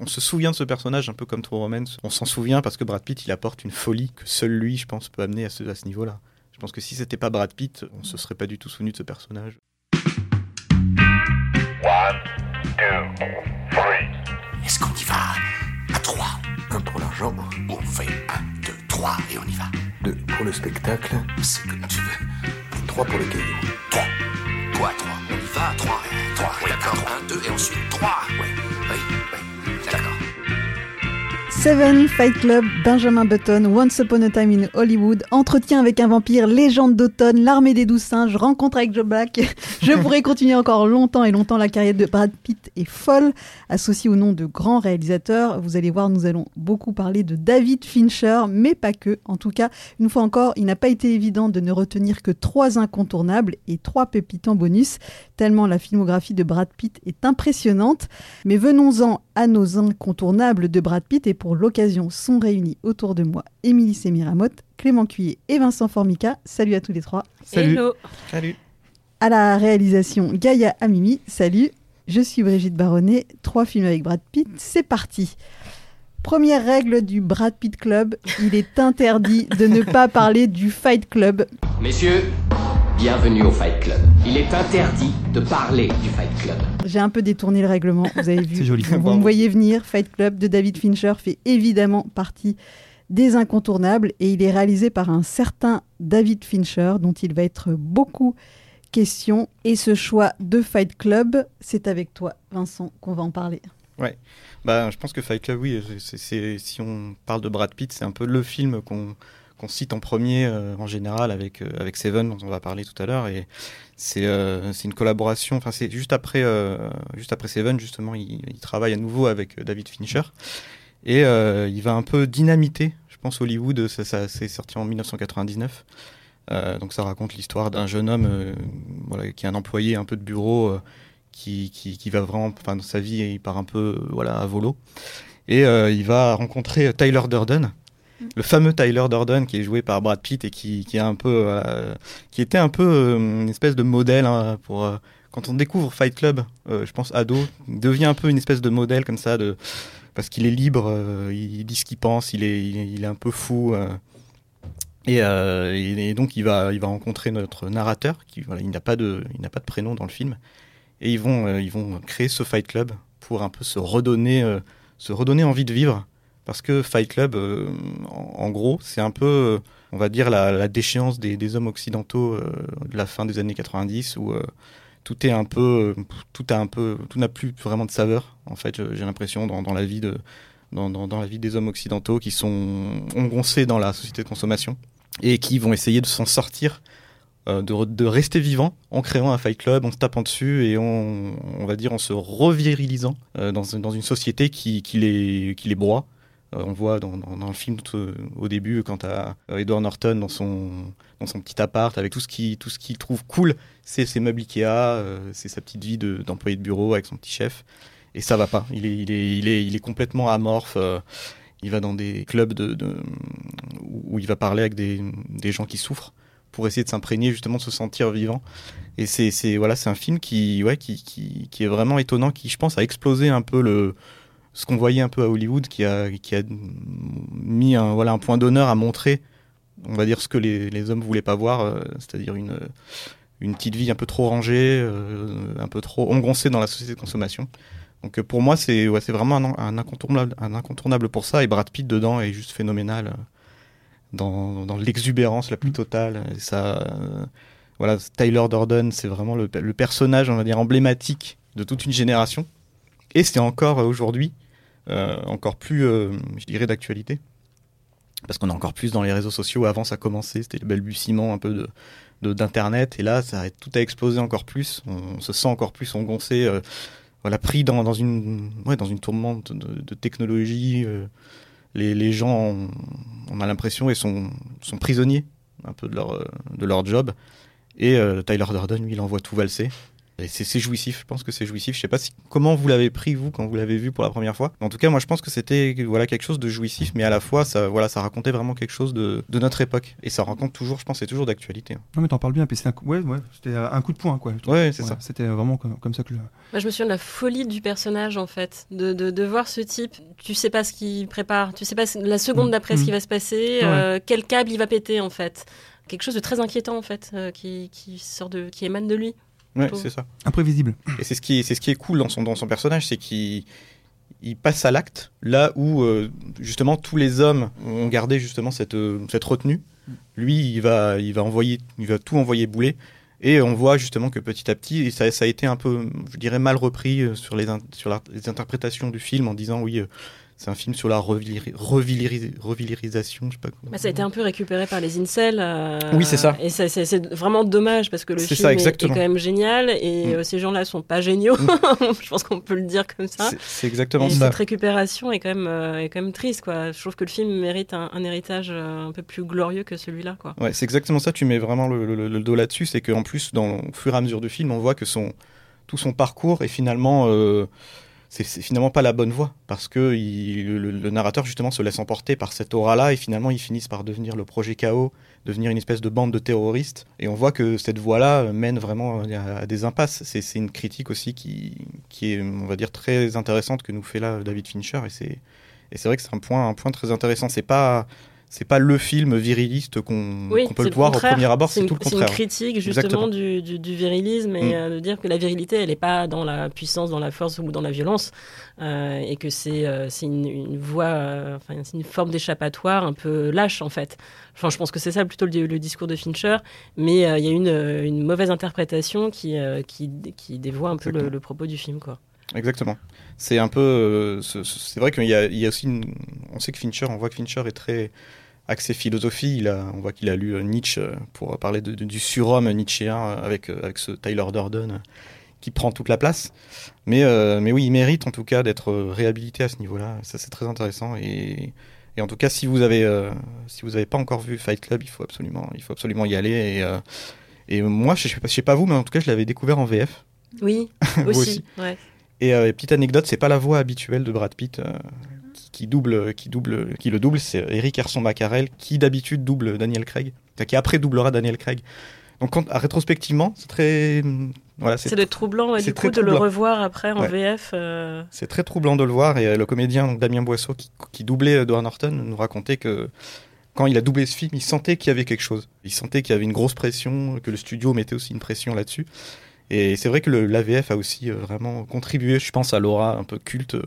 on se souvient de ce personnage un peu comme True Romance. On s'en souvient parce que Brad Pitt, il apporte une folie que seul lui, je pense, peut amener à ce, à ce niveau-là. Je pense que si c'était pas Brad Pitt, on se serait pas du tout souvenu de ce personnage. Est-ce qu'on y va? À 3 Un pour l'argent. On fait 1, 2, 3 et on y va. 2 pour le spectacle. C'est comme tu veux. 3 pour les cailloux. 3. Quoi 3 On y va à 3. 3. Oui, d'accord. 1, 2 et ensuite 3. Oui, oui, oui. D'accord. Seven, Fight Club, Benjamin Button, Once Upon a Time in Hollywood, Entretien avec un vampire, Légende d'automne, L'armée des douze singes, Rencontre avec Joe Black. Je pourrais continuer encore longtemps et longtemps. La carrière de Brad Pitt est folle. Associé au nom de grands réalisateurs, vous allez voir, nous allons beaucoup parler de David Fincher, mais pas que. En tout cas, une fois encore, il n'a pas été évident de ne retenir que trois incontournables et trois pépites en bonus, tellement la filmographie de Brad Pitt est impressionnante. Mais venons-en à nos incontournables de Brad Pitt et pour l'occasion sont réunis autour de moi Émilie Semiramotte, Clément Cuillet et Vincent Formica. Salut à tous les trois. Salut. Hello. Salut. À la réalisation Gaïa Amimi, salut. Je suis Brigitte Baronnet, trois films avec Brad Pitt, c'est parti. Première règle du Brad Pitt Club, il est interdit de ne pas parler du Fight Club. Messieurs, bienvenue au Fight Club. Il est interdit de parler du Fight Club. J'ai un peu détourné le règlement, vous avez vu. C'est joli. Vous Bravo. me voyez venir, Fight Club de David Fincher fait évidemment partie des incontournables et il est réalisé par un certain David Fincher dont il va être beaucoup question. Et ce choix de Fight Club, c'est avec toi, Vincent, qu'on va en parler. Bah, je pense que Fight Club, oui, c'est- c'est- si on parle de Brad Pitt, c'est un peu le film qu'on qu'on cite en premier euh, en général avec, euh, avec Seven, dont on va parler tout à l'heure. Et c'est euh, une collaboration, enfin, c'est juste après, juste après Seven, justement, il, il travaille à nouveau avec David Fincher. Et il va un peu dynamiter, je pense, Hollywood, ça, ça c'est sorti en 1999. Euh, donc ça raconte l'histoire d'un jeune homme voilà, qui est un employé un peu de bureau qui, qui, qui va vraiment, enfin dans sa vie, il part un peu voilà, à volo. Et il va rencontrer Tyler Durden, le fameux Tyler Durden qui est joué par Brad Pitt et qui, est un peu, euh, qui était un peu euh, une espèce de modèle hein, pour... euh, quand on découvre Fight Club, je pense ado, il devient un peu une espèce de modèle comme ça, parce qu'il est libre, il dit ce qu'il pense, il est, il est, un peu fou. et, donc il va, il va rencontrer notre narrateur, qui il n'a pas de, il n'a pas de prénom dans le film, et ils vont, ils vont créer ce Fight Club pour un peu se redonner, se redonner envie de vivre, parce que Fight Club, euh, en, gros, c'est un peu, euh, on va dire la, déchéance des, hommes occidentaux euh, de la fin des années 90, où tout est un peu, tout a un peu, tout n'a plus vraiment de saveur. En fait, j'ai l'impression dans, la vie de, dans, la vie des hommes occidentaux qui sont engoncés dans la société de consommation et qui vont essayer de s'en sortir, de, re- de rester vivants en créant un fight club, en se tapant dessus et on va dire en se revirilisant dans, une société qui les broie. Euh, on voit dans, le film tout, euh, au début quand à Edward Norton dans son, dans son petit appart avec tout ce qu'il trouve cool, c'est ses meubles Ikea, euh, c'est sa petite vie de- d'employé de, bureau avec son petit chef. Et ça va pas. Il est, il est, il est, complètement amorphe. euh, il va dans des clubs de, où il va parler avec des, des gens qui souffrent pour essayer de s'imprégner justement de se sentir vivant. Et c'est c'est- voilà, c'est un film qui, ouais, qui, qui, qui est vraiment étonnant, qui je pense a explosé un peu le ce qu'on voyait un peu à Hollywood, qui a, qui a mis un, voilà, un point d'honneur à montrer, on va dire, ce que les, les hommes voulaient pas voir, euh, c'est-à-dire une, une petite vie un peu trop rangée, euh, un peu trop engoncée dans la société de consommation. Donc euh, pour moi, c'est ouais, vraiment un, un incontournable, un incontournable pour ça. Et Brad Pitt dedans est juste phénoménal dans, dans l'exubérance la plus totale. Ça, voilà, Tyler Durden, c'est vraiment le, le personnage, on va dire, emblématique de toute une génération. Et c'est encore aujourd'hui, encore plus, euh, je dirais, d'actualité. Parce qu'on est encore plus dans les réseaux sociaux. Avant, ça commençait, c'était le balbutiement un peu de d'internet et là tout a explosé encore plus on, se sent encore plus engoncé euh, voilà pris dans, une ouais, dans une tourmente de, technologie euh, les, gens on a l'impression et sont sont prisonniers un peu de leur euh, de leur job et euh, Tyler Durden lui il envoie tout valser Et c'est jouissif, je pense que c'est jouissif. Je sais pas si, comment vous l'avez pris, vous, quand vous l'avez vu pour la première fois. En tout cas, moi, je pense que c'était voilà, quelque chose de jouissif, mais à la fois, ça, voilà, ça racontait vraiment quelque chose de, de notre époque. Et ça raconte toujours, je pense, c'est toujours d'actualité. Non mais t'en parles bien, puis c'est un, coup- ouais, ouais, c'était un coup de poing quoi. Ouais, c'est Ouais, ça. C'était vraiment comme, comme ça que le... Moi, je me souviens de la folie du personnage, en fait. De, de, de voir ce type, tu sais pas ce qu'il prépare, tu sais pas la seconde Mm. d'après ce qui Mm. va se passer, Ouais. euh, quel câble il va péter, en fait. Quelque chose de très inquiétant, en fait, euh, qui, qui, sort de, qui émane de lui. Ouais, c'est ça. imprévisible. Et c'est ce qui est, c'est ce qui est cool dans son, dans son personnage, c'est qu'il il passe à l'acte là où euh, justement tous les hommes ont gardé justement cette, euh, cette retenue. Lui, il va, il va envoyer, il va tout envoyer bouler. Et on voit justement que petit à petit, et ça, ça a été un peu, je dirais, mal repris euh, sur les, in- sur la- les interprétations du film en disant oui, euh, c'est un film sur la revilir- revilirisation, je sais pas. comment- Bah, ça a été un peu récupéré par les incels. euh, Oui, c'est ça. Et c'est vraiment dommage parce que le film ça, est- quand même génial et Mm. euh, ces gens-là sont pas géniaux. Mm. je pense qu'on peut le dire comme ça. C'est- exactement Et ça. cette récupération est quand même, euh, est quand même triste, quoi. Je trouve que le film mérite un, un héritage un peu plus glorieux que celui-là, quoi. Ouais, c'est exactement ça, tu mets vraiment le, le- le dos là-dessus, c'est qu'en plus, dans, au fur et à mesure du film, on voit que son, tout son parcours est finalement, c'est finalement pas la bonne voie, parce que le, narrateur justement se laisse emporter par cette aura-là, et finalement ils finissent par devenir le projet chaos, devenir une espèce de bande de terroristes, et on voit que cette voie-là mène vraiment à, des impasses. C'est une critique aussi qui, qui est, on va dire, très intéressante que nous fait là David Fincher, et c'est et c'est vrai que c'est un point, un point très intéressant. C'est pas c'est pas le film viriliste qu'on Oui, peut le voir au contraire. premier abord, c'est tout le c'est une contraire. critique justement du, du- du virilisme et Mm. euh, de dire que la virilité, elle n'est pas dans la puissance, dans la force ou dans la violence, euh, et que c'est euh, une, une voie, enfin c'est une forme d'échappatoire un peu lâche en fait. Enfin, je pense que c'est ça plutôt le, le discours de Fincher, mais il y a une, une mauvaise interprétation qui, qui, qui dévoie un peu le, le propos du film, quoi. Exactement. C'est un peu. euh, ce- ce- c'est vrai qu'il y a, il y a aussi. une- on sait que Fincher, on voit que Fincher est très axé philosophie. Il a, on voit qu'il a lu euh, Nietzsche euh, pour parler de- de- du surhomme nietzschéen avec, avec ce Tyler Durden qui prend toute la place. Mais, euh, mais oui, il mérite en tout cas d'être réhabilité à ce niveau-là. Ça, c'est très intéressant. Et, et en tout cas, si vous avez, euh, si vous n'avez pas encore vu Fight Club, il faut absolument, il faut absolument y aller. Et, euh, et moi, je ne sais, sais pas vous, mais en tout cas, je l'avais découvert en VF. Oui, aussi. aussi. ouais. Et euh, petite anecdote, c'est pas la voix habituelle de Brad Pitt euh, qui, qui double, qui double, qui le double, c'est Eric Herson Maccarel qui d'habitude double Daniel Craig, qui après doublera Daniel Craig. Donc quand, à- rétrospectivement, c'est très, voilà, c'est être troublant, et c'est du coup, de le revoir après en Ouais. VF. euh, c'est très troublant de le voir. Et le comédien donc Damien Boisseau qui, qui doublait Edward Norton nous racontait que quand il a doublé ce film, il sentait qu'il y avait quelque chose. Il sentait qu'il y avait une grosse pression, que le studio mettait aussi une pression là-dessus. Et c'est vrai que l'AVF a aussi euh, vraiment contribué, je pense, à l'aura un peu culte, euh,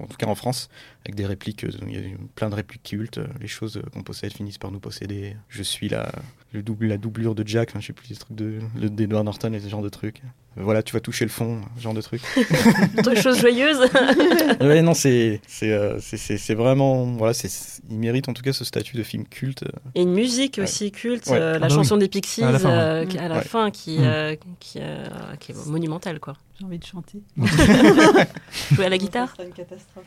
en, tout cas en France, avec des répliques, euh, il y a eu plein de répliques cultes, les choses qu'on possède finissent par nous posséder. Je suis la, le double, la doublure de Jack, enfin, je sais plus, les trucs de, d'Edward Norton et ce genre de trucs. Euh, Voilà, tu vas toucher le fond, ce genre de trucs. Autre chose joyeuse. ouais, non, c'est c'est euh, c'est- c'est- c'est vraiment. Voilà, c'est il mérite en tout cas ce statut de film culte. Et une musique Ouais. aussi culte, Ouais. euh, Ah la bah chanson des Pixies, À la fin, euh, qui- à la Ouais. fin, qui, Mm. euh, qui, euh, qui est monumentale, quoi. J'ai envie de chanter. Jouer à la guitare sera une catastrophe.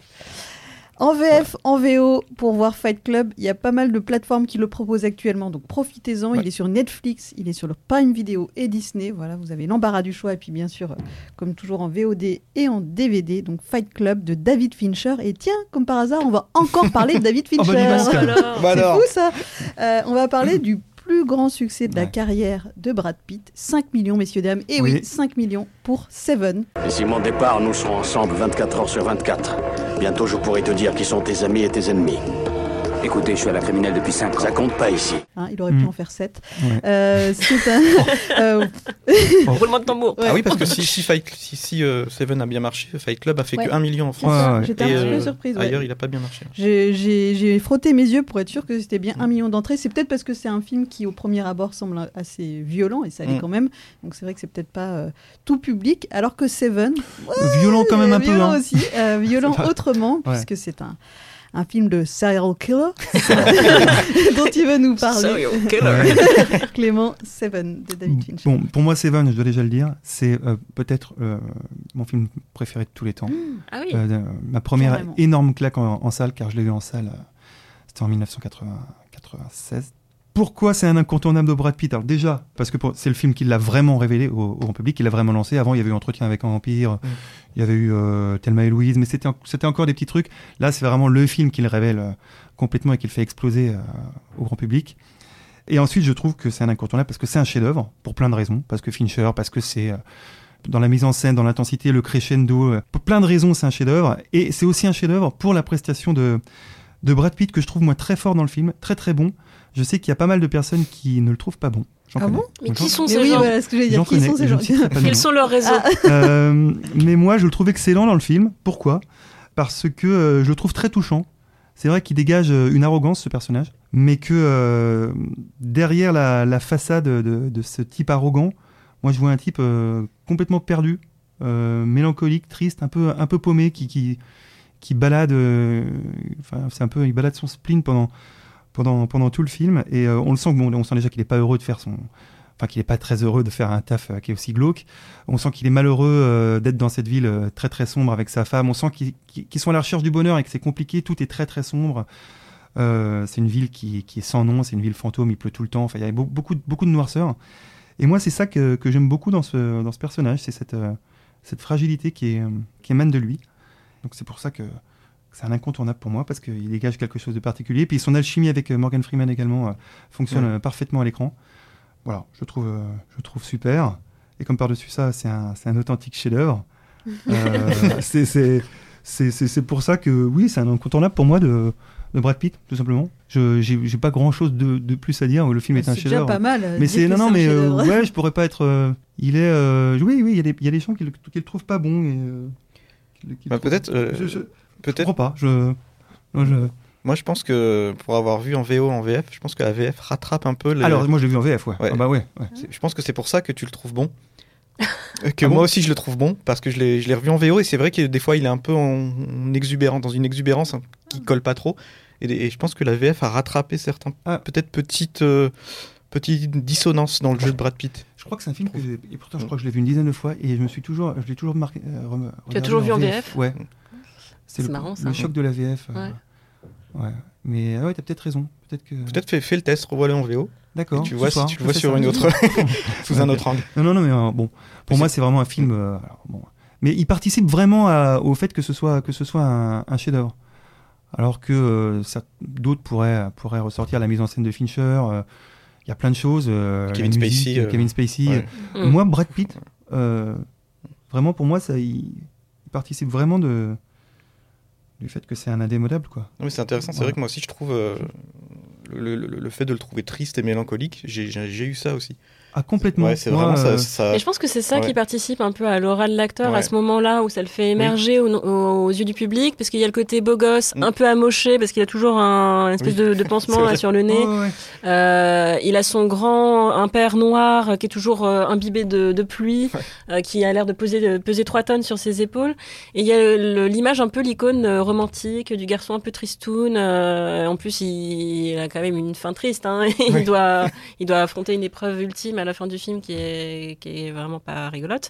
En VF, en VO, pour voir Fight Club, il y a pas mal de plateformes qui le proposent actuellement, donc profitez-en. Ouais. Il est sur Netflix, il est sur le Prime Video et Disney. Voilà, vous avez l'embarras du choix. Et puis bien sûr, euh, comme toujours en VOD et en DVD, donc Fight Club de David Fincher. Et tiens, comme par hasard, on va encore parler de David Oh, Fincher. bah, Bah C'est alors. fou ça Euh, On va parler du plus grand succès de la Ouais. carrière de Brad Pitt. 5 millions, messieurs, dames. Et oui, Oui. 5 millions pour Seven. D'ici mon départ, nous serons ensemble 24 heures sur 24. Bientôt, je pourrai te dire qui sont tes amis et tes ennemis. Écoutez, je suis à la criminelle depuis 5 ans. Ça compte pas ici. Hein, il aurait pu Mm. en faire 7. Ouais. c'est un. euh, roulement de tambour. ouais. Ah oui, parce que si, si, Fight, si, si, euh, Seven a bien marché, Fight Club a fait Ouais. que 1 million en France. J'étais un Et, petit peu euh, surprise. ouais. Ailleurs, il a pas bien marché. J'ai- frotté mes yeux pour être sûr que c'était bien un million d'entrées. C'est peut-être parce que c'est un film qui, au premier abord, semble assez violent, et ça l'est Mm. quand même. Donc c'est vrai que c'est peut-être pas euh, tout public, alors que Seven, Violent quand même un euh, peu. violent hein. aussi, euh, violent autrement, Ouais. puisque c'est un, un film de serial killer dont il veut nous parler. Serial killer. Clément Seven de David Fincher. Bon, pour moi, Seven, je dois déjà le dire, c'est euh, peut-être euh, mon film préféré de tous les temps. Ah oui. Euh, ma première Carrément. énorme claque en, en salle, car je l'ai vu en salle, euh, c'était en 1996. Pourquoi c'est un incontournable de Brad Pitt? Alors déjà, parce que c'est le film qui l'a vraiment révélé au, au grand public, qui l'a vraiment lancé. Avant, il y avait eu Entretien avec un vampire, il y avait eu euh, Thelma et Louise, mais c'était en- c'était encore des petits trucs. Là, c'est vraiment le film qui le révèle euh, complètement et qui le fait exploser euh, au grand public. Et ensuite, je trouve que c'est un incontournable parce que c'est un chef-d'œuvre pour plein de raisons. Parce que Fincher, parce que c'est euh, dans la mise en scène, dans l'intensité, le crescendo, pour plein de raisons, c'est un chef-d'œuvre. Et c'est aussi un chef-d'œuvre pour la prestation de, de Brad Pitt que je trouve moi très fort dans le film, très très bon. Je sais qu'il y a pas mal de personnes qui ne le trouvent pas bon. Ah connais. bon Mais qui sont Mais ces oui, gens voilà ce que j'allais J'en dire. Qui connais, sont ces gens Quels sont leurs réseaux Ah. Euh, mais moi, je le trouve excellent dans le film. Pourquoi? Parce que euh, je le trouve très touchant. C'est vrai qu'il dégage euh, une arrogance, ce personnage, mais que euh, derrière la, la façade de, de ce type arrogant, moi, je vois un type euh, complètement perdu, euh, mélancolique, triste, un peu, un peu paumé, qui, qui, qui balade. euh, Enfin, c'est un peu, il balade son spleen pendant, pendant, pendant tout le film, et euh, on le sent on sent déjà qu'il est pas heureux de faire son, enfin qu'il est pas très heureux de faire un taf euh, qui est aussi glauque. On sent qu'il est malheureux euh, d'être dans cette ville très très sombre avec sa femme. On sent qu'ils sont à la recherche du bonheur et que c'est compliqué. Tout est très très sombre. C'est une ville qui, qui est sans nom, c'est une ville fantôme, il pleut tout le temps. Enfin, il y a beau- beaucoup, beaucoup de noirceur. Et moi, c'est ça que, que j'aime beaucoup dans ce, dans ce personnage, c'est cette, cette fragilité qui, est, qui émane de lui. Donc c'est pour ça que c'est un incontournable pour moi, parce qu'il dégage quelque chose de particulier. Puis son alchimie avec euh, Morgan Freeman également euh, fonctionne Ouais. euh, parfaitement à l'écran. Voilà, je trouve, euh, je trouve super. Et comme par-dessus ça, c'est un, c'est un authentique chef-d'œuvre. Euh, c'est- c'est c'est- c'est- c'est pour ça que, oui, c'est un incontournable pour moi de, de Brad Pitt, tout simplement. Je J'ai pas grand-chose de, de plus à dire. Le film est un C'est déjà chef-d'œuvre. pas mal. Mais c'est non non mais euh, ouais je pourrais pas être euh, il est euh, oui oui il y a des il y a des gens qui le, qui le trouvent pas bon et euh, Bah, trouvent- peut-être, euh, je, je, je Peut-être. comprends pas je, moi, je- Moi, je pense que pour avoir vu en VO, en VF, je pense que la VF rattrape un peu. Les... alors moi je l'ai vu en VF ouais, Ouais. Ah, bah ouais, ouais. C'est- Je pense que c'est pour ça que tu le trouves bon. Que Ah bon moi aussi je le trouve bon parce que je l'ai je l'ai revu en VO et c'est vrai que des fois il est un peu en, en exubérant dans une exubérance hein, qui colle pas trop et, et je pense que la VF a rattrapé certains Ah. peut-être petites euh, petites dissonances dans le jeu de Brad Pitt. je crois que c'est un film que j'ai et pourtant je crois que je l'ai vu une dizaine de fois et je me suis toujours je l'ai toujours marqué euh, rem- Tu as toujours vu en VF ouais C'est le, marrant, ça. le choc de la VF euh, Ouais. ouais mais ah ouais t'as peut-être raison peut-être que Peut-être fais, fais le test, revois-le en VO. d'accord tu vois si soir, tu le vois sur ça. une autre sous un autre angle. Non, non, non, mais euh, bon, pour Mais moi, c'est vraiment un film. euh, alors, bon. Mais il participe vraiment à- au fait que ce soit, que ce soit un, un chef-d'œuvre. Alors que euh, d'autres pourraient, pourraient ressortir la mise en scène de Fincher. euh, Il y a plein de choses. euh, Kevin musique, Spacey, euh, Kevin Spacey. ouais. Mm. Moi, Brad Pitt, euh, vraiment pour moi, ça, il, il participe vraiment de, du fait que c'est un indémodable. Quoi. Non, mais c'est intéressant, c'est Voilà. vrai que moi aussi je trouve euh, le, le- le fait de le trouver triste et mélancolique, j'ai eu ça aussi. Ah, complètement. Ouais, c'est vraiment euh, ça. ça- Mais je pense que c'est ça ouais. qui participe un peu à l'aura de l'acteur à ce moment-là où ça le fait émerger au- au- aux, yeux du public parce qu'il y a le côté beau gosse, Mm. un peu amoché parce qu'il a toujours un une espèce Oui. de, de pansement là, sur le nez. Euh, il a son grand un père noir euh, qui est toujours euh, imbibé de, de pluie, euh, qui a l'air de peser, de peser 3 tonnes sur ses épaules. Et il y a l'image un peu l'icône euh, romantique du garçon un peu tristoun. euh, en plus, il, il a quand même une fin triste. Hein, il Oui. doit il doit affronter une épreuve ultime à la fin du film qui est qui est vraiment pas rigolote.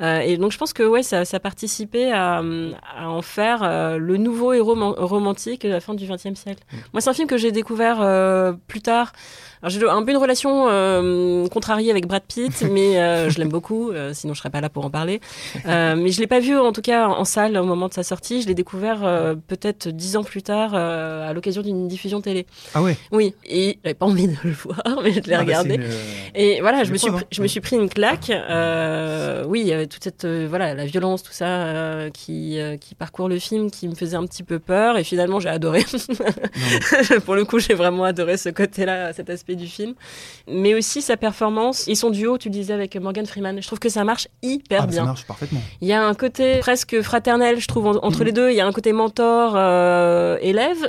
Euh, et donc je pense que ouais ça, ça participait à, à en faire euh, le nouveau héros man- romantique de la fin du XXe siècle. Moi c'est un film que j'ai découvert euh, plus tard. Alors, j'ai un peu une relation euh, contrariée avec Brad Pitt, mais euh, je l'aime beaucoup, euh, sinon je serais pas là pour en parler. Mais je l'ai pas vu en tout cas en salle au moment de sa sortie. Je l'ai découvert peut-être dix ans plus tard à l'occasion d'une diffusion télé. Ah ouais? Oui, et j'avais pas envie de le voir, mais je l'ai Ah, bah, regardé. une, Et voilà, je me, suis, pris- hein. je me suis pris une claque. Euh, oui, il y avait toute cette voilà la violence, tout ça qui qui parcourt le film, qui me faisait un petit peu peur. Et finalement, j'ai adoré. Pour le coup, j'ai vraiment adoré ce côté-là, cet aspect du film. Mais aussi sa performance et son duo, tu disais avec Morgan Freeman. Je trouve que ça marche hyper ah, bah, ça bien. marche parfaitement. Il y a un côté presque fraternel, je trouve, en- entre les deux. Il y a un côté mentor, euh,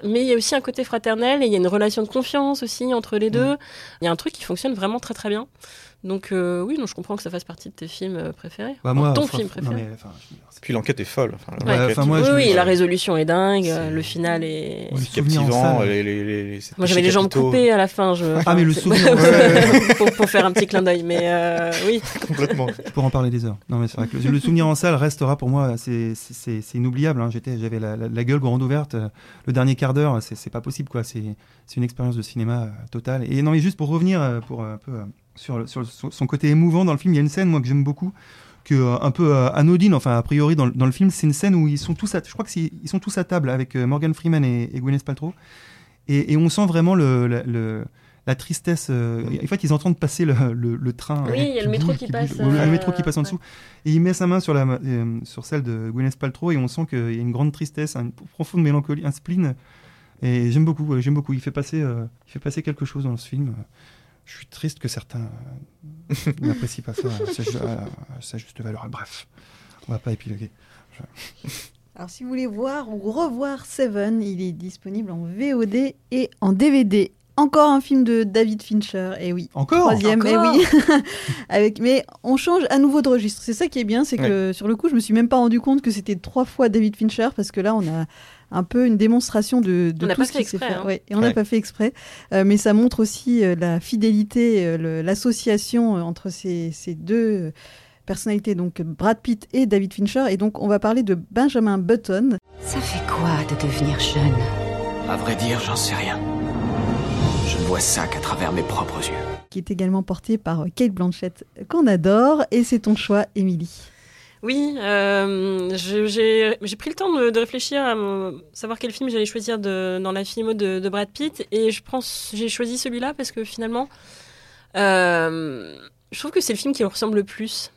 mais il y a aussi un côté fraternel et il y a une relation de confiance aussi entre les deux. Il y a un truc qui fonctionne vraiment très très bien. Donc euh, oui, non, je comprends que ça fasse partie de tes films euh, préférés. Bah, moi, ton enfin, film non, préféré. mais, enfin, je Puis l'enquête est folle. Enfin, Ouais, l'enquête, enfin, moi, oui, je- oui, ouais. la résolution est dingue, le final est. Le captivant. salle. Les, les, les, les- ces Moi j'avais les jambes coupées à la fin. Je... Ah, mais le souvenir, ouais. pour, pour faire un petit clin d'œil, mais euh, oui. Complètement. Je pourrais en parler des heures. Non, mais c'est vrai que le, souvenir en salle restera pour moi, c'est- c'est c'est- c'est inoubliable. hein. J'étais, j'avais la, la- la gueule grande ouverte. Le dernier quart d'heure, c'est c'est pas possible, quoi. C'est c'est une expérience de cinéma totale. Et non, mais juste pour revenir pour un peu euh, sur, le- sur le- son son côté émouvant dans le film, il y a une scène moi que j'aime beaucoup, que euh, un peu euh, anodine, enfin a priori dans, le- dans le film, c'est une scène où ils sont tous, à, je crois que c'est- ils sont tous à table avec euh, Morgan Freeman et, et Gwyneth Paltrow, et, et on sent vraiment le, la- le- la tristesse. euh, en fait, ils sont en train de passer le, le- le train. Oui, euh, il y a le métro qui bouge. passe, le métro qui passe en ouais. dessous. Et il met sa main sur, la, sur celle de Gwyneth Paltrow et on sent qu'il y a une grande tristesse, une profonde mélancolie, un spleen. Et j'aime beaucoup, j'aime beaucoup. Il fait, passer, il fait passer quelque chose dans ce film. Je suis triste que certains euh, n'apprécient pas ça à sa, à sa juste valeur. Bref, on va pas épiloguer. Alors, si vous voulez voir ou revoir Seven, il est disponible en VOD et en DVD. Encore un film de David Fincher, et oui. Encore Troisième, et Encore oui. Avec, mais on change à nouveau de registre. C'est ça qui est bien, c'est que sur le coup, je me suis même pas rendu compte que c'était trois fois David Fincher, parce que là, on a un peu une démonstration de, de On tout pas ce fait sait exprès, faire. hein. Ouais, et on n'a Ouais. pas fait exprès. Euh, mais ça montre aussi euh, la fidélité, euh, l'association euh, entre ces, ces deux personnalités, donc Brad Pitt et David Fincher. Et donc, on va parler de Benjamin Button. Ça fait quoi de devenir jeune? À vrai dire, j'en sais rien. Je ne vois ça qu'à travers mes propres yeux. qui est également porté par Kate Blanchett, qu'on adore. Et c'est ton choix, Émilie. Oui, euh, j'ai pris le temps de, réfléchir à savoir quel film j'allais choisir dans la filmo de, de Brad Pitt et j'ai choisi celui-là parce que finalement, euh, je trouve que c'est le film qui me ressemble le plus.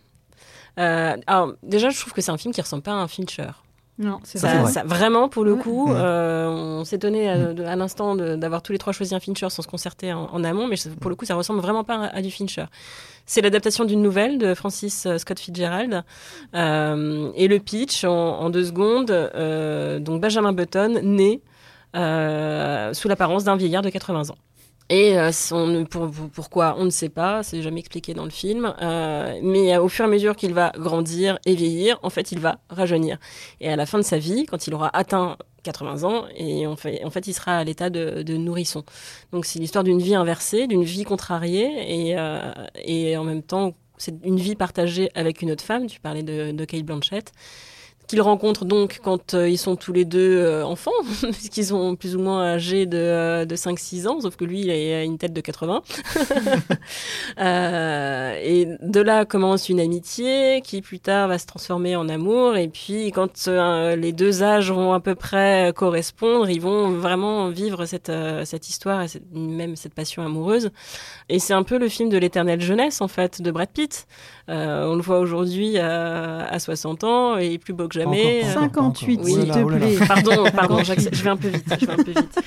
Euh, alors déjà, je trouve que c'est un film qui ressemble pas à un Fincher. Non, c'est Ça, Ça, c'est vrai. ça- vraiment, pour le Ouais. coup, Ouais. euh, on s'étonnait à, de- à l'instant de- d'avoir tous les trois choisi un Fincher sans se concerter en, en amont, mais pour le coup, ça ressemble vraiment pas à, à du Fincher. C'est l'adaptation d'une nouvelle de Francis euh, Scott Fitzgerald. Euh, et le pitch, en, en deux secondes, euh, donc Benjamin Button, né euh, sous l'apparence d'un vieillard de 80 ans. Et euh, pour, pour- pourquoi, on ne sait pas, c'est jamais expliqué dans le film. euh, mais euh, au fur et à mesure qu'il va grandir et vieillir, en fait, il va rajeunir. Et à la fin de sa vie, quand il aura atteint 80 ans, et en fait, il sera à l'état de, nourrisson. Donc c'est l'histoire d'une vie inversée, d'une vie contrariée, et, et en même temps, c'est une vie partagée avec une autre femme. Tu parlais de, de Kate Blanchett qu'ils rencontrent donc quand euh, ils sont tous les deux euh, enfants, puisqu'ils sont plus ou moins âgés de, euh, de 5-6 ans, sauf que lui, il a une tête de 80. Euh, et de là commence une amitié qui plus tard va se transformer en amour. Et puis quand les deux âges vont à peu près correspondre, ils vont vraiment vivre cette, cette histoire et même cette passion amoureuse. Et c'est un peu le film de l'éternelle jeunesse, en fait, de Brad Pitt. On le voit aujourd'hui à, à 60 ans et plus beau que jamais. Pas encore, pas encore, pas 58, encore. s'il te oh plaît. Pardon, pardon, je vais un peu vite. Je vais un peu vite.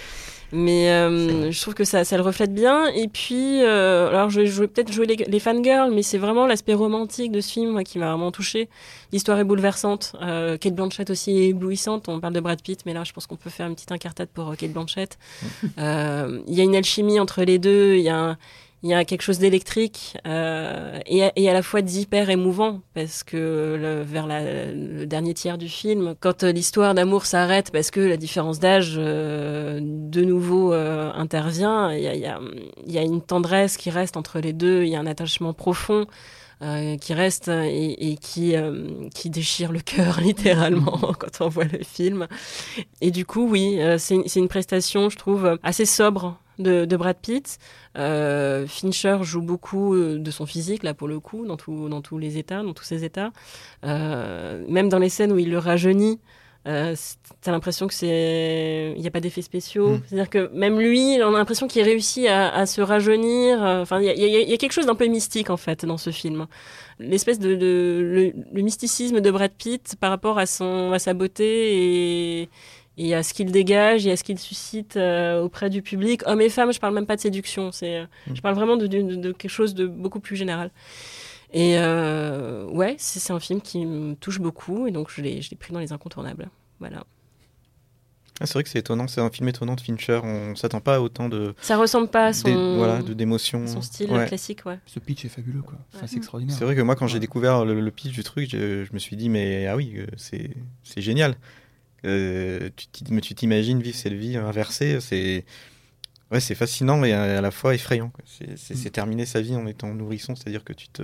Mais euh, je trouve que ça, ça le reflète bien. Et puis, euh, alors je vais peut-être jouer les, les fangirls, mais c'est vraiment l'aspect romantique de ce film moi, qui m'a vraiment touché. L'histoire est bouleversante. Euh, Kate Blanchett aussi est éblouissante. On parle de Brad Pitt, mais là, je pense qu'on peut faire une petite incartade pour euh, Kate Blanchett. Euh, Il y a une alchimie entre les deux. Il y a un- il y a quelque chose d'électrique euh, et, à- et à la fois d'hyper émouvant parce que le- vers la- le dernier tiers du film, quand euh, l'histoire d'amour s'arrête parce que la différence d'âge euh, de nouveau euh, intervient, il y a, il y a- il y a une tendresse qui reste entre les deux, il y a un attachement profond. euh, qui reste et, et qui, euh, qui déchire le cœur littéralement quand on voit le film. Et du coup, oui, euh, c'est une prestation, je trouve, assez sobre de, de Brad Pitt. Euh, Fincher joue beaucoup euh, de son physique, là, pour le coup, dans, tout- dans tous les états, dans tous ses états. Euh, même dans les scènes où il le rajeunit, euh, t'as l'impression que c'est il n'y a pas d'effets spéciaux Mm. c'est à dire que même lui on a l'impression qu'il réussit à, à se rajeunir enfin il y a, il y a- il y a quelque chose d'un peu mystique en fait dans ce film l'espèce de, de- le, le mysticisme de Brad Pitt par rapport à son à sa beauté et et à ce qu'il dégage et à ce qu'il suscite euh, auprès du public, hommes et femmes. Je parle même pas de séduction, c'est, euh, je parle vraiment de, de- de quelque chose de beaucoup plus général. Et euh, ouais, c'est, un film qui me touche beaucoup et donc je l'ai, je l'ai pris dans les incontournables. Voilà. Ah, c'est vrai que c'est étonnant, c'est un film étonnant de Fincher. On s'attend pas à autant de, Ça ressemble pas à son, voilà, de son style Ouais. classique, ouais. Ce pitch est fabuleux, quoi. Enfin, c'est extraordinaire. C'est vrai que moi, quand j'ai découvert le, le pitch du truc, je, je me suis dit, mais ah oui, c'est c'est génial. Euh, tu t'imagines vivre cette vie inversée, c'est ouais, c'est fascinant et à, la fois effrayant. C'est- Mm. c'est terminer sa vie en étant nourrisson, c'est-à-dire que tu te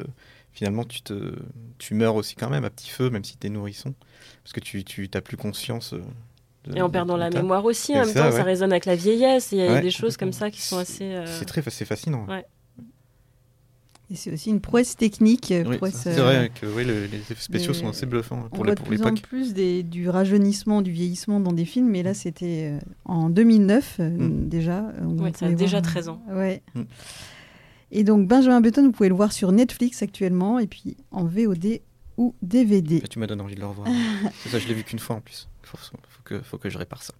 finalement tu te tu meurs aussi quand même à petit feu, même si tu es nourrisson, parce que tu tu t'as plus conscience. euh, de- Et en perdant la mémoire aussi, en même ça, temps, ça résonne avec la vieillesse. Il y a Ouais, des choses comme ça qui sont assez. euh, C'est très c'est fascinant. Ouais. Et c'est aussi une prouesse technique. euh, Oui, prouesse, c'est euh, vrai que oui, le- les effets spéciaux sont assez bluffants On pour voit les- de pour plus en plus des- du rajeunissement, du vieillissement dans des films, mais là c'était euh, en 2009 euh, Mm. déjà. euh, on ça a déjà voir- 13 ans. Ouais. Mm. Et donc Benjamin Button, vous pouvez le voir sur Netflix actuellement, et puis en VOD ou DVD. Là, tu m'as donné envie de le revoir. C'est ça, je l'ai vu qu'une fois en plus. Faut, faut que, faut que je répare ça.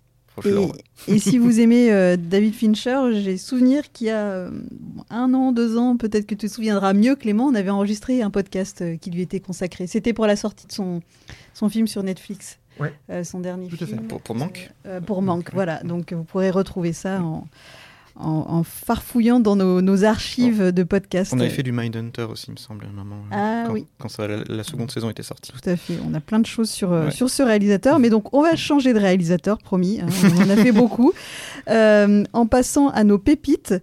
Et, si vous aimez euh, David Fincher, j'ai souvenir qu'il y a euh, un an, deux ans, peut-être que tu te souviendras mieux, Clément, on avait enregistré un podcast euh, qui lui était consacré. C'était pour la sortie de son, son film sur Netflix. Ouais. Euh, son dernier Tout à fait. film. Pour, pour Manque Euh, pour Manque, voilà. Donc vous pourrez retrouver ça en, en, en farfouillant dans nos, nos archives de podcasts. On avait fait du Mindhunter aussi, il me semble, à un moment. euh, Ah quand, oui. Quand ça, la, la seconde saison était sortie. Tout à fait. On a plein de choses sur, euh, Ouais. sur ce réalisateur. Mais donc, on va changer de réalisateur, promis. hein. on en a fait beaucoup. Euh, en passant à nos pépites.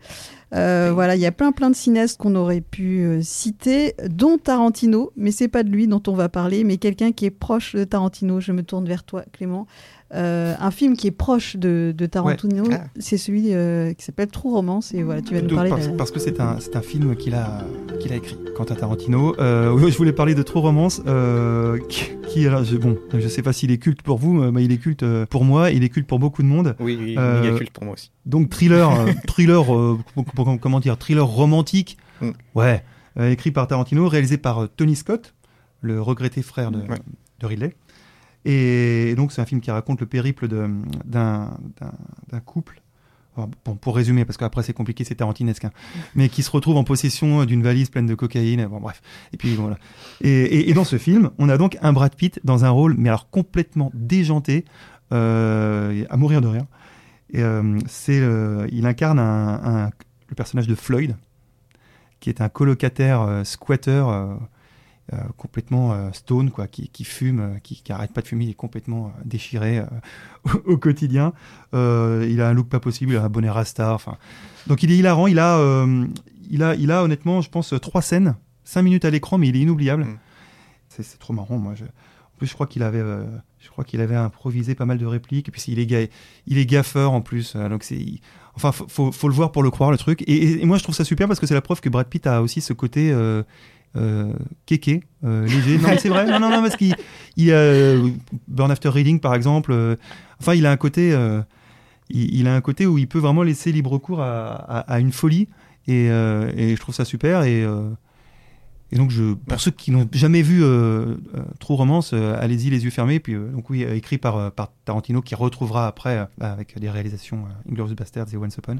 euh, voilà, il y a plein plein de cinéastes qu'on aurait pu euh, citer, dont Tarantino, mais c'est pas de lui dont on va parler, mais quelqu'un qui est proche de Tarantino. Je me tourne vers toi, Clément. Euh, un film qui est proche de, de Tarantino, Ah. c'est celui euh, qui s'appelle True Romance. Et voilà, tu vas nous parler. parce, de- parce que c'est un, c'est un film qu'il a, qu'il a écrit, Quentin Tarantino. Euh, je voulais parler de True Romance, euh, qui, qui, je, bon, je sais pas s'il est culte pour vous, mais il est culte pour moi, il est culte pour beaucoup de monde. Oui, oui, Euh, méga culte pour moi aussi. Donc thriller, thriller, euh, comment dire, thriller romantique, Mm. ouais, euh, écrit par Tarantino, réalisé par Tony Scott, le regretté frère de, Ouais. de Ridley. Et, donc c'est un film qui raconte le périple d'un couple. Bon, pour résumer, parce qu'après c'est compliqué, c'est tarantinesque, hein, mais qui se retrouve en possession d'une valise pleine de cocaïne. Bon, bref. Et puis voilà. Et, dans ce film, on a donc un Brad Pitt dans un rôle, mais alors complètement déjanté, euh, à mourir de rire. Et, euh, c'est, euh, il incarne le personnage de Floyd, qui est un colocataire euh, squatter euh, euh, complètement euh, stone, quoi, qui, qui fume, euh, qui, qui arrête pas de fumer, il est complètement euh, déchiré euh, au, au quotidien. Euh, il a un look pas possible, il a un bonnet rasta. Enfin, donc il est hilarant. Il a, euh, il a, il a honnêtement, je pense, trois scènes, cinq minutes à l'écran, mais il est inoubliable. Mm. C'est, trop marrant. Moi, je, en plus, je crois qu'il avait, euh, je crois qu'il avait improvisé pas mal de répliques. Et puis il est, ga- il est gaffeur en plus. euh, donc c'est, il- enfin, faut, faut, faut le voir pour le croire le truc. Et, et- et moi, je trouve ça super parce que c'est la preuve que Brad Pitt a aussi ce côté. Euh, euh, kéké, euh, léger. Non, mais c'est vrai. Non, non, parce qu'il il, euh, Burn After Reading, par exemple. euh, enfin, il a un côté, il, a un côté où il peut vraiment laisser libre cours à, une folie. Et, je trouve ça super. Et, donc, pour ceux qui n'ont jamais vu True Romance, allez-y les yeux fermés. Puis, donc oui, écrit par, Tarantino, qui retrouvera après avec des réalisations Inglourious Basterds et Once Upon.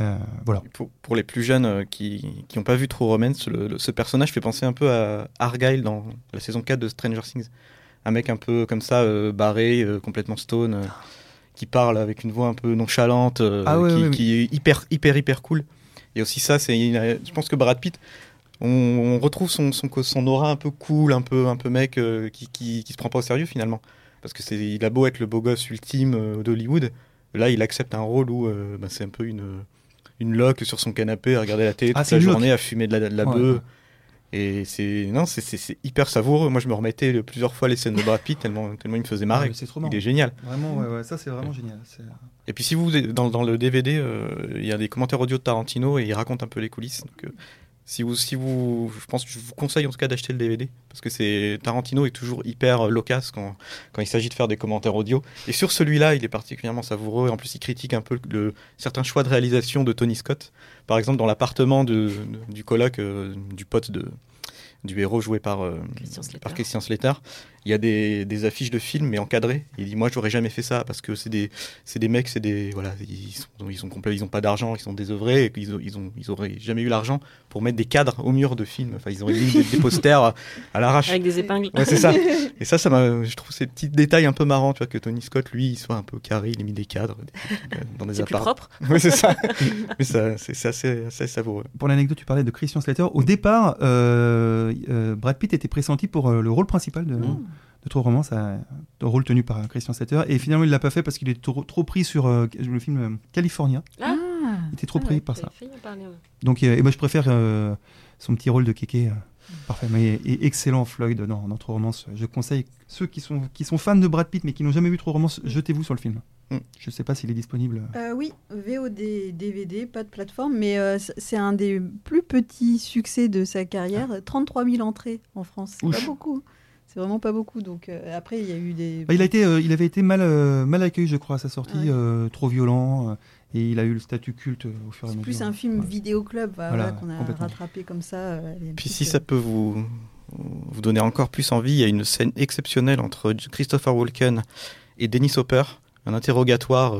Euh, voilà. Pour, pour les plus jeunes euh, qui n'ont pas vu True Romance, le- le- ce personnage fait penser un peu à Argyle dans la saison 4 de Stranger Things. Un mec un peu comme ça, euh, barré, euh, complètement stone, qui parle avec une voix un peu nonchalante, Ah ouais, qui, ouais, qui est hyper, hyper, hyper cool. Et aussi ça, c'est, je pense que Brad Pitt, on, on retrouve son, son, son aura un peu cool, un peu, un peu mec qui, qui, qui se prend pas au sérieux finalement. Parce que c'est, il a beau être le beau gosse ultime d'Hollywood, là il accepte un rôle où bah, c'est un peu une, une loque sur son canapé à regarder la télé Ah, toute la loque. journée, à fumer de la, de la Ouais, bœuf. Et c'est non, c'est- hyper savoureux. Moi, je me remettais plusieurs fois les scènes de Brad Pitt tellement, tellement il me faisait marrer. C'est trop il est génial. Vraiment, ouais, ouais, ça c'est vraiment génial. C'est- Et puis si vous dans, dans le DVD, euh, il y a des commentaires audio de Tarantino et il raconte un peu les coulisses. Donc, euh, si vous, si vous, je pense que je vous conseille en tout cas d'acheter le DVD parce que c'est Tarantino est toujours hyper loquace quand, quand il s'agit de faire des commentaires audio. Et sur celui-là, il est particulièrement savoureux. Et en plus, il critique un peu le, certains choix de réalisation de Tony Scott. Par exemple, dans l'appartement du coloc euh, du pote de du héros joué par, euh, Christian Slater. par Christian Slater. Il y a des, des affiches de films mais encadrées. Il dit moi j'aurais jamais fait ça parce que c'est des c'est des mecs, c'est des voilà, ils sont ils sont complets, ils ont pas d'argent, ils sont désœuvrés et ont- ils ont ils auraient jamais eu l'argent pour mettre des cadres au mur de films. Enfin ils auraient mis des, des posters à, à l'arrache. Avec des épingles. Ouais, c'est ça. Et ça, ça m'a, je trouve ces petits détails un peu marrants, tu vois, que Tony Scott, lui, il soit un peu carré, il a mis des cadres euh, dans des C'est plus apparts. propre. Oui, c'est ça. Mais ça, c'est assez, assez savoureux. Pour l'anecdote, tu parlais de Christian Slater. Au départ, euh, euh, Brad Pitt était pressenti pour euh, le rôle principal de, de True Romance, un un rôle tenu par Christian Slater. Et finalement, il l'a pas fait parce qu'il était trop, trop pris sur euh, le film euh, California. Ah. Il était trop Ah pris ouais, par ça. parler, ouais. Donc, euh, et moi, je préfère euh, son petit rôle de kéké. euh, Parfait, mais et excellent Floyd dans, dans True Romance. Je conseille ceux qui sont, qui sont fans de Brad Pitt mais qui n'ont jamais vu True Romance, jetez-vous sur le film. Mm. Je sais pas s'il est disponible. Euh, oui, VOD, DVD, pas de plateforme, mais euh, c'est un des plus petits succès de sa carrière. 33 000 entrées en France, c'est pas beaucoup. C'est vraiment pas beaucoup. Donc euh, après, il y a eu des. Bah, il, a été, euh, il avait été mal, euh, mal accueilli, je crois, à sa sortie, Ouais. euh, trop violent, euh, et il a eu le statut culte euh, au fur et à C'est mesure. plus un film Ouais. vidéoclub voilà, Voilà, qu'on a rattrapé comme ça. euh, Puis si ça peut vous, vous donner encore plus envie, il y a une scène exceptionnelle entre Christopher Walken et Dennis Hopper, un interrogatoire,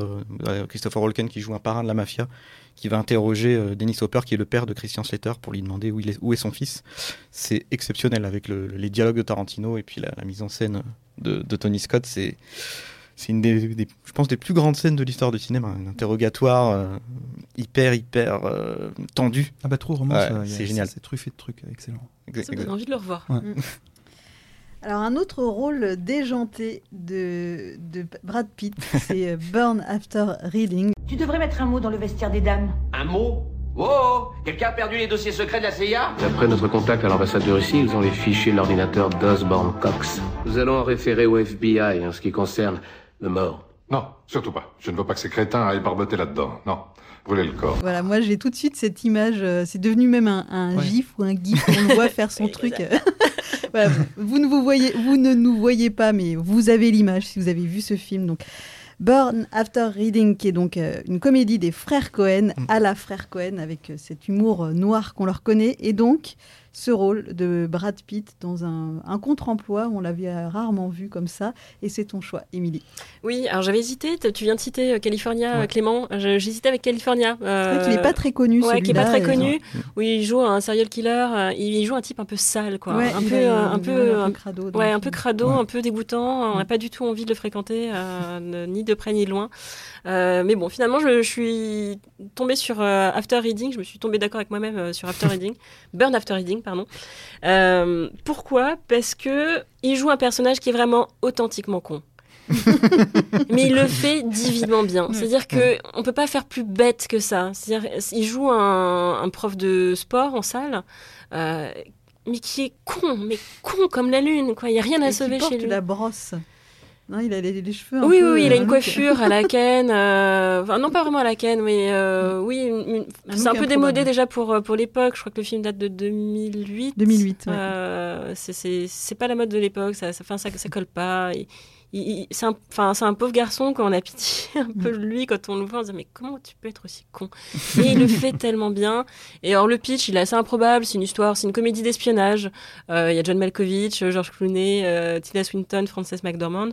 euh, Christopher Walken qui joue un parrain de la mafia, qui va interroger euh, Dennis Hopper, qui est le père de Christian Slater, pour lui demander où, il est, où est son fils. C'est exceptionnel avec le- les dialogues de Tarantino et puis la, la mise en scène de, de Tony Scott. C'est c'est une des, des- je pense, des plus grandes scènes de l'histoire du cinéma. Un interrogatoire euh, hyper, hyper euh, tendu. Ah bah trop romance, Ouais, c'est génial. C'est truffé de trucs, excellent. Ça donne envie de le revoir. Alors un autre rôle déjanté de, de Brad Pitt, c'est euh, Burn After Reading. Tu devrais mettre un mot dans le vestiaire des dames. Un mot? Oh, oh Quelqu'un a perdu les dossiers secrets de la CIA D'après notre contact à l'ambassade de Russie, ils ont les fichiers de l'ordinateur d'Osborne Cox. Nous allons en référer au FBI en ce qui concerne le mort. Non, surtout pas. Je ne veux pas que ces crétins aillent barboter là-dedans. Non. Brûler le corps. Voilà, moi j'ai tout de suite cette image, euh, c'est devenu même un, un Ouais. gif ou un gif, on le voit faire son truc. voilà, vous, ne vous voyez, vous ne nous voyez pas, mais vous avez l'image si vous avez vu ce film. Donc, Burn After Reading, qui est donc euh, une comédie des frères Cohen, à la frère Cohen, avec euh, cet humour euh, noir qu'on leur connaît, et donc ce rôle de Brad Pitt dans un, un contre-emploi, on l'avait euh, rarement vu comme ça, et c'est ton choix, Émilie. Oui, alors j'avais hésité. Tu viens de citer euh, California, Ouais. euh, Clément. J'hésitais avec California. C'est vrai qu'il euh, n'est pas très connu, Ouais, qui est pas très connu. Où il joue un serial killer. euh, Il joue un type un peu sale, quoi. Ouais, un, peu, euh, un a peu, un crado ouais, peu crado, Ouais. un peu dégoûtant. On n'a pas du tout envie de le fréquenter, euh, ni de près ni de loin. Euh, mais bon, finalement, je, je suis tombée sur euh, After Reading. Je me suis tombée d'accord avec moi-même euh, sur After Reading. Burn After Reading, pardon. Pourquoi? Parce que il joue un personnage qui est vraiment authentiquement con. mais il le fait divinement bien. C'est-à-dire que on peut pas faire plus bête que ça. C'est-à-dire, il joue un, un prof de sport en salle, mais qui est con, mais con comme la lune. Quoi, il y a rien à Et qui sauver porte chez lui. la brosse. Non, il a les, les cheveux un Oui, peu, oui, il a euh, une un coiffure à la Ken. euh, Enfin, non, pas vraiment à la Ken, mais euh, oui, une- c'est un peu démodé déjà pour, euh, pour l'époque. Je crois que le film date de 2008. 2008, ouais. Euh, c'est- pas la mode de l'époque, ça, ça, ça, ça colle pas. C'est un, un pauvre garçon quand on a pitié un peu de lui quand on le voit on se dit mais comment tu peux être aussi con? Et il le fait tellement bien et alors le pitch il est assez improbable c'est une histoire c'est une comédie d'espionnage Euh, il y a John Malkovich George Clooney euh, Tilda Swinton Frances McDormand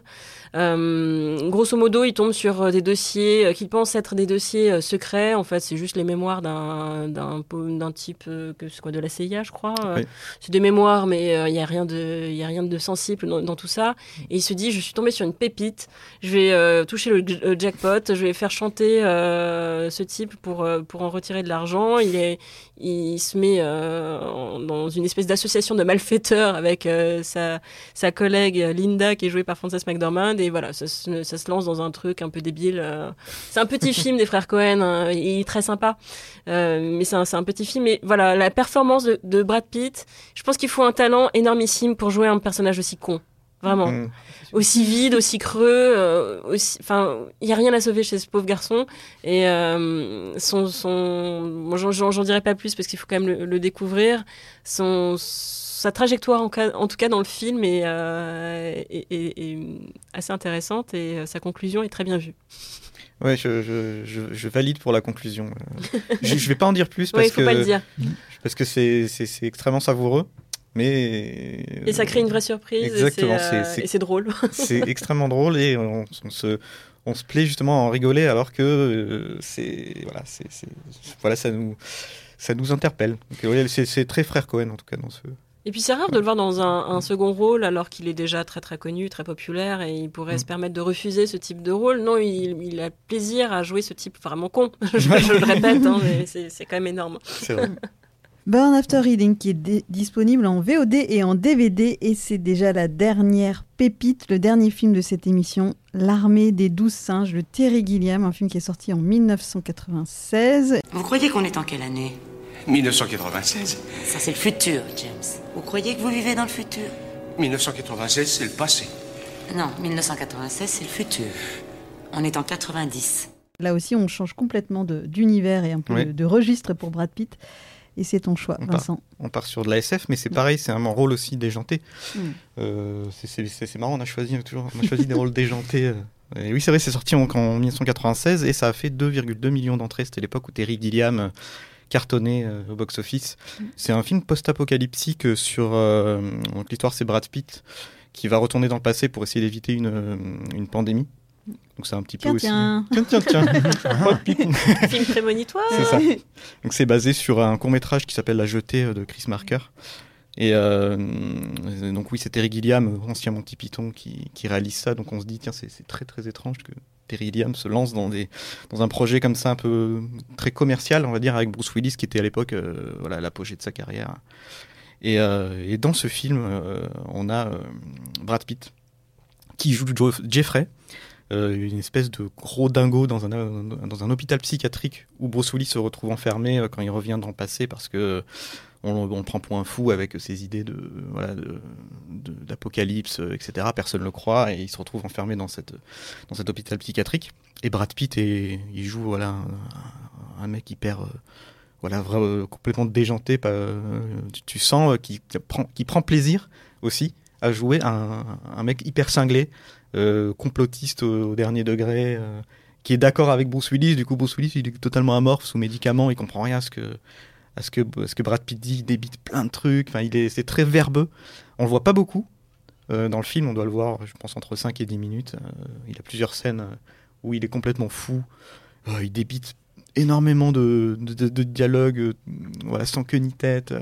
euh, grosso modo, il tombe sur euh, des dossiers qu'il pense être des dossiers secrets. En fait, c'est juste les mémoires d'un d'un type que c'est quoi de la CIA, je crois. Oui. C'est des mémoires, mais il y a rien de il y a rien de sensible dans, dans tout ça. Et il se dit, je suis tombé sur une pépite. Je vais euh, toucher le euh, jackpot. Je vais faire chanter euh, ce type pour pour en retirer de l'argent. Il il se met dans une espèce d'association de malfaiteurs avec sa sa collègue Linda qui est jouée par Frances McDormand et voilà ça se, lance dans un truc un peu débile c'est un petit film des frères Cohen hein, il est très sympa mais c'est un, un petit film mais voilà la performance de, de Brad Pitt je pense qu'il faut un talent énormissime pour jouer un personnage aussi con vraiment Mm. aussi vide aussi creux euh, aussi enfin il y a rien à sauver chez ce pauvre garçon et euh, son son moi j'en- dirai pas plus parce qu'il faut quand même le, le découvrir son sa trajectoire en, cas- en tout cas dans le film est, euh, est- est- est assez intéressante et sa conclusion est très bien vue. Ouais, je, je, je, je valide pour la conclusion. Je, je vais pas en dire plus Ouais, parce il faut que pas le dire. parce que c'est extrêmement savoureux. Mais Et ça crée une vraie surprise. et Exactement, c'est, euh, drôle. c'est extrêmement drôle et on, on se on se plaît justement à en rigoler alors que euh, c'est voilà c'est voilà ça nous ça nous interpelle ouais, c'est très frère Cohen en tout cas dans ce Et puis c'est rare de le voir dans un, un second rôle alors qu'il est déjà très très connu, très populaire et il pourrait Mm. se permettre de refuser ce type de rôle. Non, il, il a plaisir à jouer ce type vraiment con. je, je le répète, hein, c'est quand même énorme. c'est vrai Burn After Reading qui est disponible en VOD et en DVD et c'est déjà la dernière pépite, le dernier film de cette émission, L'armée des douze singes de Terry Gilliam, un film qui est sorti en 1996. Vous croyez qu'on est en quelle année? 1996. Ça, c'est le futur, James. Vous croyez que vous vivez dans le futur? 1996, c'est le passé. Non, 1996, c'est le futur. On est en 90. Là aussi, on change complètement d'univers et un peu Oui. de, de registre pour Brad Pitt. Et c'est ton choix, On part. Vincent. on part sur de la SF mais c'est pareil c'est un rôle aussi déjanté Mm. Euh, c'est- marrant on a choisi toujours on a choisi des rôles déjantés euh. Et oui c'est vrai c'est sorti en, en 1996 et ça a fait 2,2 millions d'entrées c'était l'époque où Terry Gilliam euh, cartonnait euh, au box-office c'est un film post-apocalyptique sur euh, donc l'histoire c'est Brad Pitt qui va retourner dans le passé pour essayer d'éviter une, une pandémie donc c'est un petit Tiens, peu aussi tiens. tiens tiens. Film prémonitoire. C'est ça. Donc c'est basé sur un court métrage qui s'appelle La Jetée euh, de Chris Marker. Et euh, donc oui, c'est Terry Gilliam, ancien Monty Python, qui, qui réalise ça. Donc on se dit, tiens, c'est très très étrange que Terry Gilliam se lance dans, des, dans un projet comme ça, un peu très commercial, on va dire, avec Bruce Willis, qui était à l'époque euh, voilà, l'apogée de sa carrière. Et, euh, et dans ce film, euh, on a euh, Brad Pitt, qui joue Jo- Jeffrey, euh, une espèce de gros dingo dans un, dans un hôpital psychiatrique où Bruce Willis se retrouve enfermé euh, quand il revient dans le passé parce que on, prend pour un fou avec ses idées de voilà d'apocalypse, euh, etc. Personne ne le croit et il se retrouve enfermé dans cette dans cet hôpital psychiatrique. Et Brad Pitt est, il joue voilà un, mec hyper voilà vra- euh, complètement déjanté. Tu, sens qu'il prend qu'il prend plaisir aussi à jouer un, mec hyper cinglé, complotiste au, dernier degré. euh, qui est d'accord avec Bruce Willis, du coup Bruce Willis il est totalement amorphe sous médicaments, il comprend rien à ce que à ce que, à ce que Brad Pitt dit, il débite plein de trucs, enfin, il est, c'est très verbeux. On le voit pas beaucoup euh, dans le film, on doit le voir, je pense, entre 5 et 10 minutes. Euh, il a plusieurs scènes euh, où il est complètement fou, Euh, il débite énormément de, de, dialogues, euh, voilà, sans queue ni tête.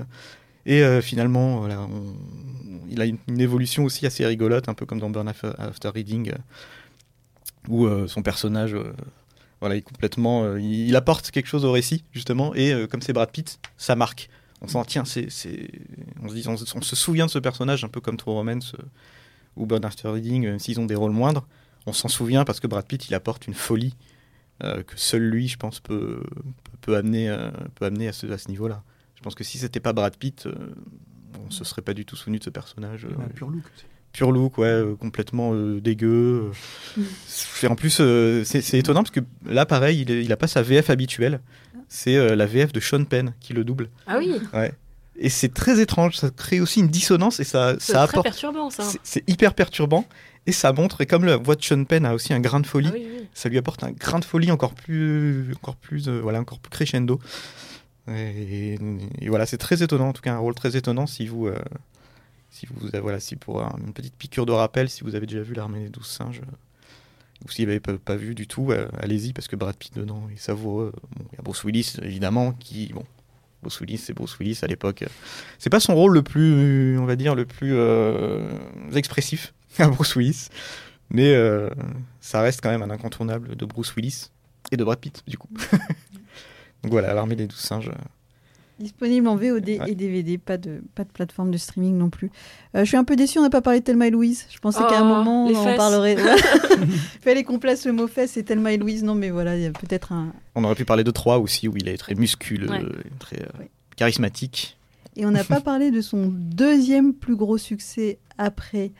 Et euh, finalement, il a une, évolution aussi assez rigolote, un peu comme dans Burn After, Reading, euh, où euh, son personnage voilà, il complètement, il, apporte quelque chose au récit justement, et comme c'est Brad Pitt, ça marque. On c'est, c'est, on se dit, on, se- souvient de ce personnage un peu comme True Romance ou Burn After Reading, même s'ils ont des rôles moindres, on s'en souvient parce que Brad Pitt, il apporte une folie que seul lui, je pense, peut, amener, à ce niveau-là. Je pense que si c'était pas Brad Pitt, euh, on se serait pas du tout souvenu de ce personnage. euh, Un pur look. pur look, ouais, euh, complètement euh, dégueu. euh. C'est- en plus, euh, c'est c'est étonnant parce que là, pareil, il, est- il a pas sa VF habituelle. C'est euh, la VF de Sean Penn qui le double. Ah oui, Ouais. Et c'est très étrange, ça crée aussi une dissonance et ça, c'est ça très apporte. perturbant ça. c'est- C'est hyper perturbant et ça montre, et comme la voix de Sean Penn a aussi un grain de folie, Ah oui, oui. ça lui apporte un grain de folie encore plus, encore plus, euh, voilà, encore plus crescendo. Et, voilà, c'est très étonnant, en tout cas un rôle très étonnant si vous, euh, si vous, voilà, si pour un- une petite piqûre de rappel, si vous avez déjà vu l'armée des douze singes, euh, ou si vous n'avez pas, pas vu du tout, euh, allez-y parce que Brad Pitt dedans est savoureux. Il y a Bruce Willis évidemment qui, bon, Bruce Willis, c'est Bruce Willis à l'époque. C'est pas son rôle le plus, on va dire, le plus euh, expressif à Bruce Willis, mais ça reste quand même un incontournable de Bruce Willis et de Brad Pitt, du coup. Donc voilà, l'armée des douze singes. Disponible en VOD Ouais. et DVD, pas de, pas de plateforme de streaming non plus. Euh, je suis un peu déçue, on n'a pas parlé de Thelma et Louise. Je pensais qu'à un Oh, moment, on fesses. parlerait. Il fallait qu'on place le mot fesses et Thelma et Louise. Non, mais voilà, il y a peut-être un. On aurait pu parler de 3 aussi, où il est très musculeux, Ouais. très euh, Ouais. charismatique. Et on n'a pas parlé de son deuxième plus gros succès après.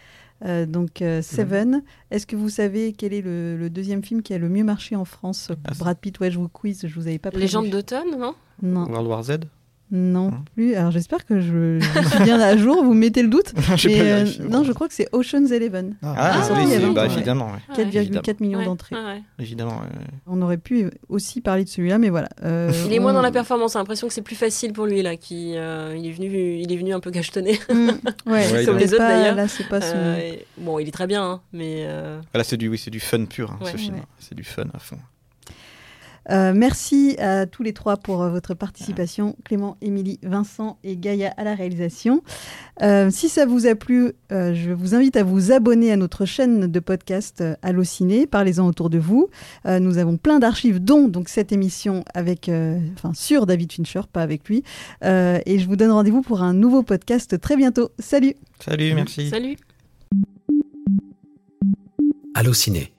Euh, donc euh, Seven. Est-ce que vous savez quel est le, le deuxième film qui a le mieux marché en France? Pour Ah, Brad Pitt Ouais, je vous quiz, je vous avais pas prévenu. Légende d'automne, non? Non. World War Z? Non plus. Alors j'espère que je, je suis bien à jour. Vous mettez le doute. Mais, euh, non, je crois que c'est Ocean's Eleven. Ah, Qui est sorti oui, il y a c'est- 20 bah, ans, ouais. évidemment, ouais. 4,4 millions Ouais, d'entrées. ouais. Évidemment. ouais. On aurait pu aussi parler de celui-là, mais voilà. Euh, Il est moins dans la performance. J'ai l'impression que c'est plus facile pour lui là. Qui, euh, il est venu, il est venu un peu cachetonné. Mm, ouais, Ouais, comme les autres d'ailleurs. là, c'est pas son- Euh, bon, il est très bien, hein, mais euh, Voilà, c'est du, oui, c'est du fun pur, hein, Ouais. ce film. Ouais. C'est du fun à fond. Euh, merci à tous les trois pour euh, votre participation. Clément, Émilie, Vincent et Gaïa à la réalisation. Euh, si ça vous a plu, euh, je vous invite à vous abonner à notre chaîne de podcast Allociné. Parlez-en autour de vous. Euh, nous avons plein d'archives, dont donc cette émission avec, euh, enfin, sur David Fincher, pas avec lui. Euh, et je vous donne rendez-vous pour un nouveau podcast très bientôt. Salut Salut, merci. salut. Allociné,